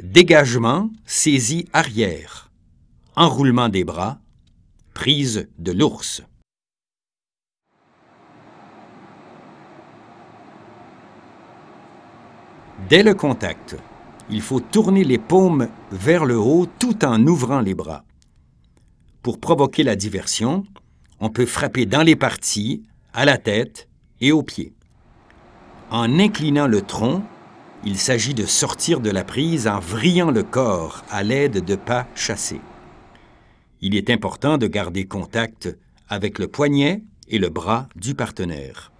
Dégagement, saisie arrière. Enroulement des bras. Prise de l'ours. Dès le contact, il faut tourner les paumes vers le haut tout en ouvrant les bras. Pour provoquer la diversion, on peut frapper dans les parties, à la tête et aux pieds. En inclinant le tronc, il s'agit de sortir de la prise en vrillant le corps à l'aide de pas chassés. Il est important de garder contact avec le poignet et le bras du partenaire.